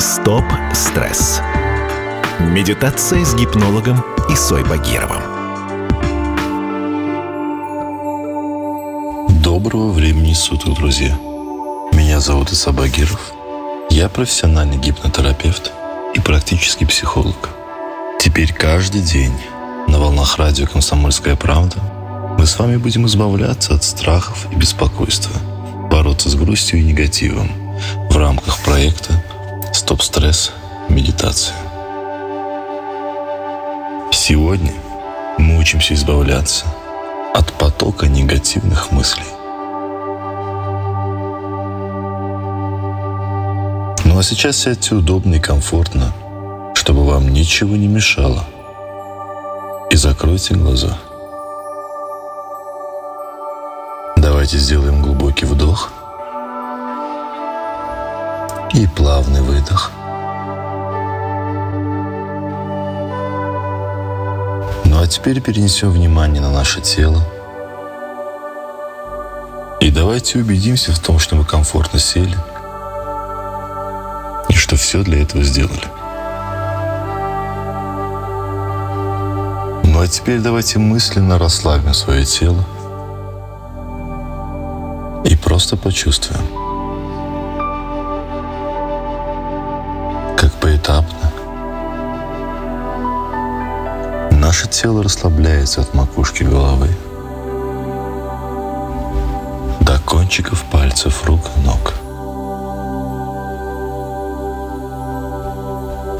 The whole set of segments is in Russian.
«Стоп-стресс». Медитация с гипнологом Исой Багировым. Доброго времени суток, друзья. Меня зовут Иса Багиров. Я профессиональный гипнотерапевт и практический психолог. Теперь каждый день на волнах радио «Комсомольская правда» мы с вами будем избавляться от страхов и беспокойства, бороться с грустью и негативом в рамках проекта «Стоп-стресс. Медитация». Сегодня мы учимся избавляться от потока негативных мыслей. Ну а сейчас сядьте удобно и комфортно, чтобы вам ничего не мешало. И закройте глаза – Давайте сделаем и плавный выдох. Ну а теперь перенесем внимание на наше тело. И давайте убедимся в том, что мы комфортно сели и что все для этого сделали. Ну а теперь давайте мысленно расслабим свое тело – и просто почувствуем, поэтапно наше тело расслабляется от макушки головы до кончиков пальцев рук и ног.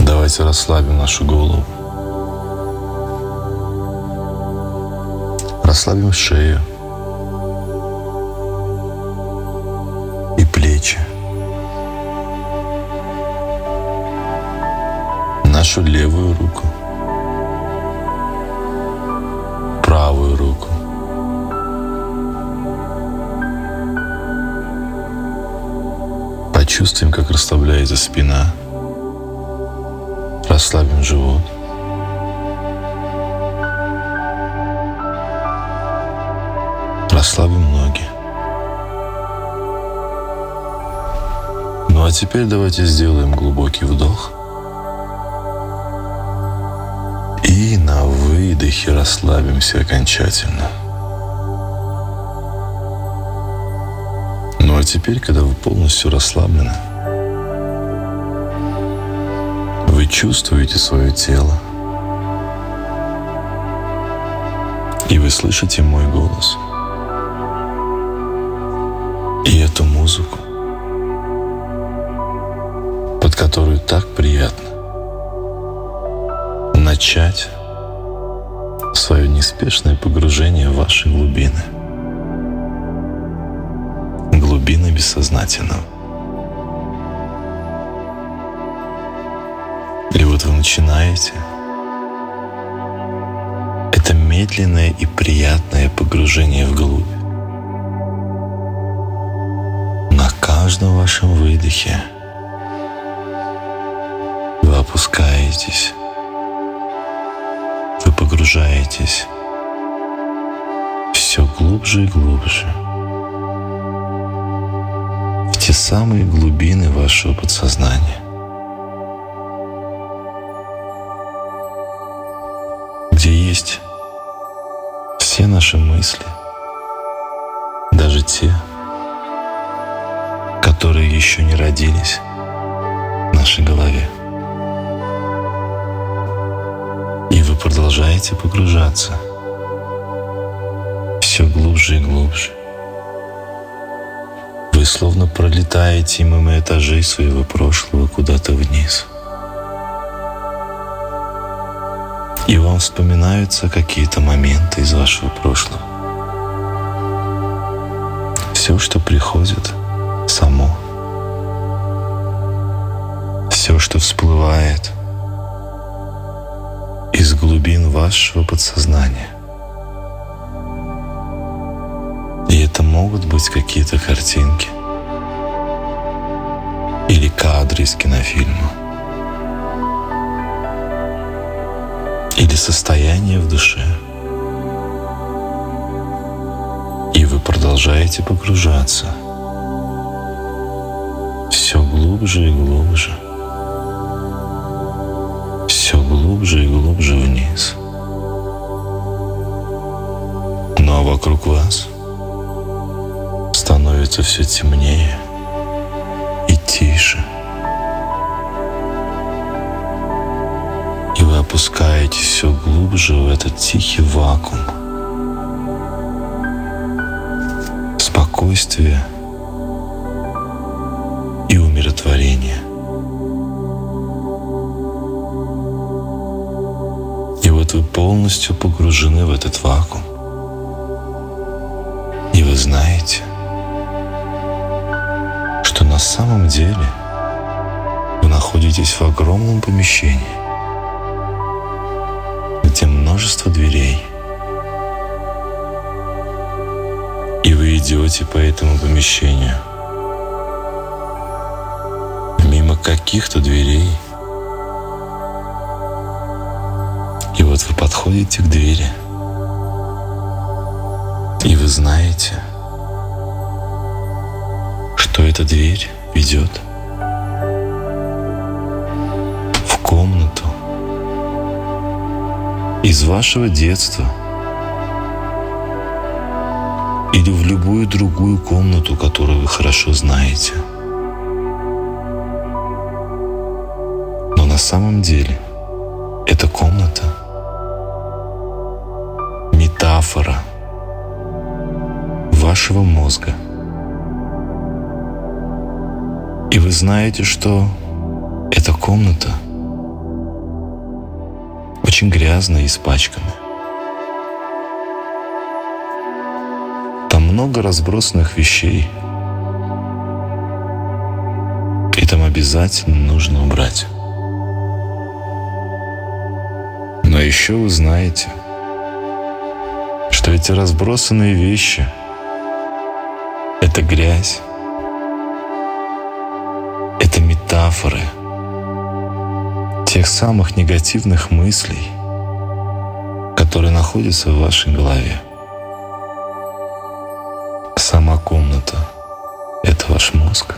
Давайте расслабим нашу голову. Расслабим шею. плечи. Нашу левую руку. Правую руку. Почувствуем, как расслабляется спина. Расслабим живот. Расслабим ноги. Ну а теперь давайте сделаем глубокий вдох. Выдохе расслабимся окончательно. Ну а теперь, когда вы полностью расслаблены, вы чувствуете свое тело. И вы слышите мой голос. И эту музыку под которую так приятно начать свое неспешное погружение в ваши глубины. Глубины бессознательного. И вот вы начинаете это медленное и приятное погружение вглубь. На каждом вашем выдохе – опускаетесь, вы погружаетесь все глубже и глубже в те самые глубины вашего подсознания, где есть все наши мысли, даже те, которые еще не родились в нашей голове. Продолжаете погружаться все глубже и глубже. Вы словно пролетаете мимо этажей своего прошлого куда-то вниз. И вам вспоминаются какие-то моменты из вашего прошлого. Все, что приходит само. Все, что всплывает – глубин вашего подсознания. И это могут быть какие-то картинки или кадры из кинофильма, или состояние в душе. И вы продолжаете погружаться все глубже и глубже глубже вниз. Ну а вокруг вас становится все темнее и тише. И вы опускаетесь все глубже в этот тихий вакуум. Спокойствие и умиротворение. Вы полностью погружены в этот вакуум. И вы знаете, что на самом деле вы находитесь в огромном помещении, где множество дверей. И вы идете по этому помещению мимо каких-то дверей. Вот вы подходите к двери – и вы знаете, что эта дверь ведет в комнату из вашего детства или в любую другую комнату, которую вы хорошо знаете. Но на самом деле эта комната — метафора — вашего мозга. И вы знаете, что эта комната очень грязная и испачканная. Там много разбросанных вещей. И там обязательно нужно убрать. Но еще вы знаете, эти разбросанные вещи — это грязь. Это метафоры тех самых негативных мыслей, которые находятся в вашей голове. Сама комната — это ваш мозг.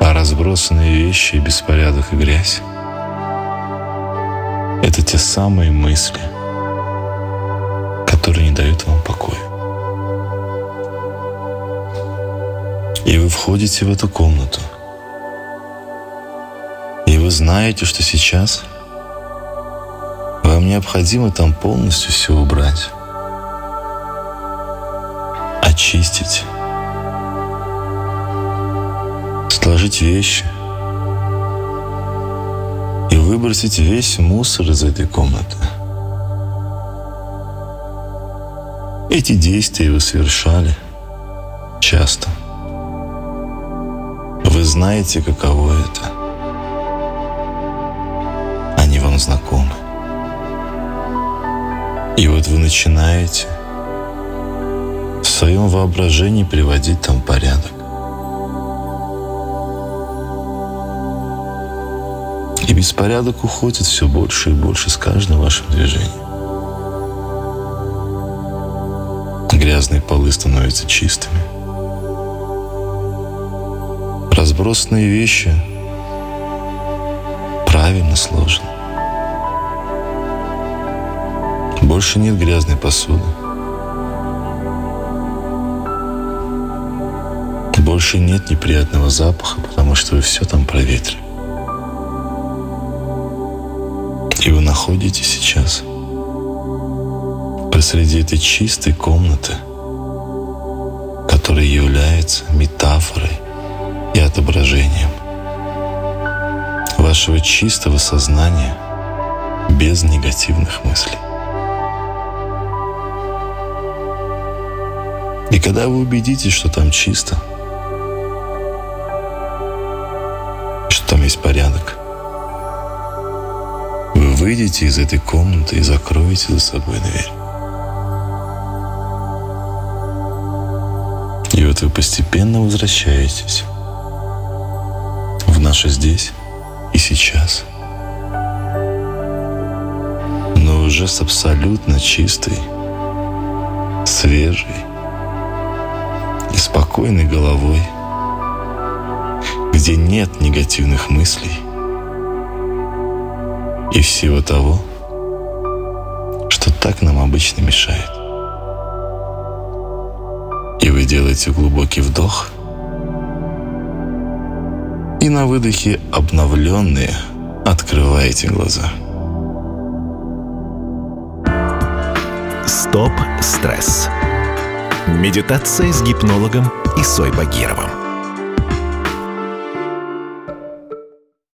А разбросанные вещи, беспорядок и грязь — это те самые мысли, входите в эту комнату. И вы знаете, что сейчас вам необходимо там полностью все убрать. Очистить. Сложить вещи. И выбросить весь мусор из этой комнаты. Эти действия вы совершали часто – знаете, каково это. Они вам знакомы. И вот вы начинаете в своем воображении приводить там порядок. И беспорядок уходит все больше и больше с каждым вашим движением. Грязные полы становятся чистыми – разбросанные вещи правильно сложены. Больше нет грязной посуды. Больше нет неприятного запаха, потому что вы все там проветрили. И вы находитесь сейчас посреди этой чистой комнаты, которая является метафорой отображением вашего чистого сознания без негативных мыслей. И когда вы убедитесь, что там чисто, что там есть порядок, вы выйдете из этой комнаты и закроете за собой дверь. И вот вы постепенно возвращаетесь наше здесь и сейчас. Но уже с абсолютно чистой, свежей и спокойной головой, где нет негативных мыслей и всего того, что так нам обычно мешает. И вы делаете глубокий вдох, и на выдохе обновленные открываете глаза. Стоп стресс. Медитация с гипнологом Исой Багировым.